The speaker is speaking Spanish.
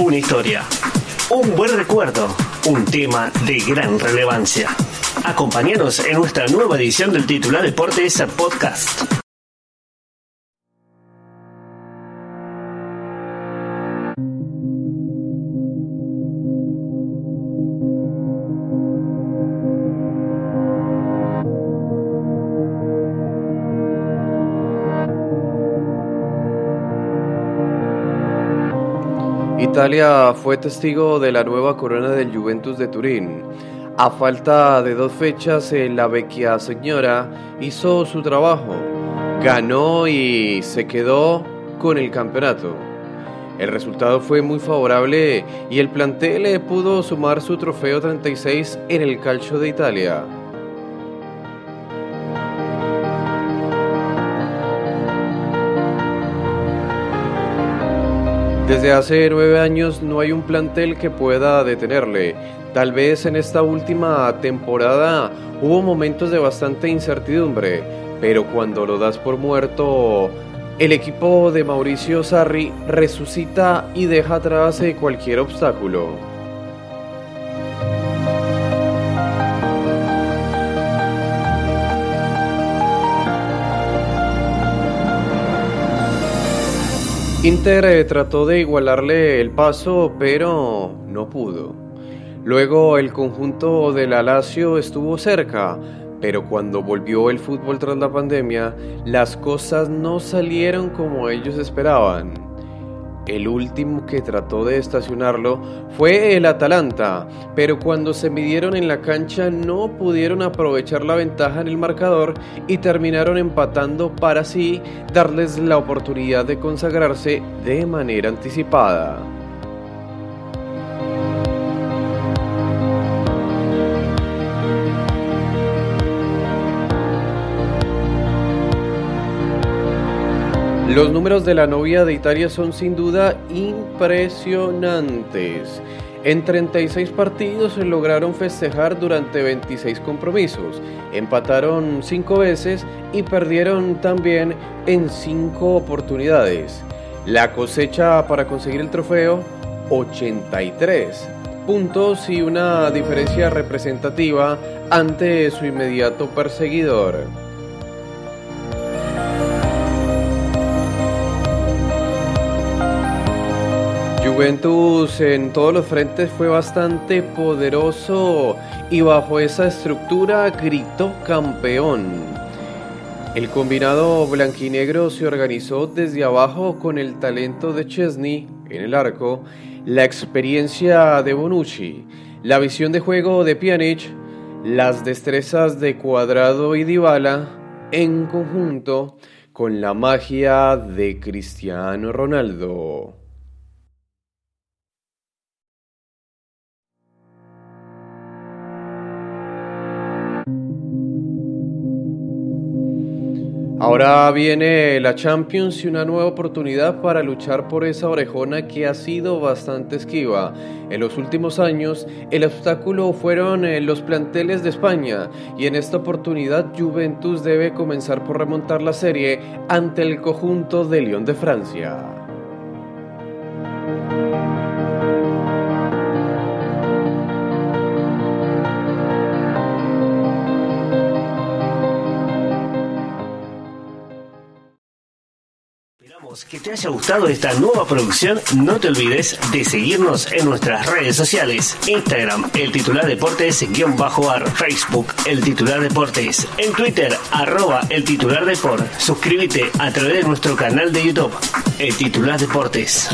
una historia, un buen recuerdo, un tema de gran relevancia. Acompáñanos en nuestra nueva edición del titular Deportes Podcast. Italia fue testigo de la nueva corona del Juventus de Turín. A falta de dos fechas, la vecchia señora hizo su trabajo, ganó y se quedó con el campeonato. El resultado fue muy favorable y el plantel eh, pudo sumar su trofeo 36 en el Calcio de Italia. Desde hace nueve años no hay un plantel que pueda detenerle. Tal vez en esta última temporada hubo momentos de bastante incertidumbre, pero cuando lo das por muerto, el equipo de Mauricio Sarri resucita y deja atrás cualquier obstáculo. Inter eh, trató de igualarle el paso, pero no pudo. Luego el conjunto del Alacio estuvo cerca, pero cuando volvió el fútbol tras la pandemia, las cosas no salieron como ellos esperaban. El último que trató de estacionarlo fue el Atalanta, pero cuando se midieron en la cancha no pudieron aprovechar la ventaja en el marcador y terminaron empatando para así darles la oportunidad de consagrarse de manera anticipada. Los números de la novia de Italia son sin duda impresionantes. En 36 partidos se lograron festejar durante 26 compromisos, empataron 5 veces y perdieron también en 5 oportunidades. La cosecha para conseguir el trofeo, 83 puntos y una diferencia representativa ante su inmediato perseguidor. Juventus en todos los frentes fue bastante poderoso y bajo esa estructura gritó campeón. El combinado blanquinegro se organizó desde abajo con el talento de Chesney en el arco, la experiencia de Bonucci, la visión de juego de Pjanic, las destrezas de Cuadrado y Dybala en conjunto con la magia de Cristiano Ronaldo. Ahora viene la Champions y una nueva oportunidad para luchar por esa orejona que ha sido bastante esquiva. En los últimos años el obstáculo fueron eh, los planteles de España y en esta oportunidad Juventus debe comenzar por remontar la serie ante el conjunto de Lyon de Francia. Que te haya gustado esta nueva producción. No te olvides de seguirnos en nuestras redes sociales. Instagram, el titular deportes, guion bajo ar. Facebook, el titular deportes. En Twitter, arroba el titular deport. Suscríbete a través de nuestro canal de YouTube, el titular deportes.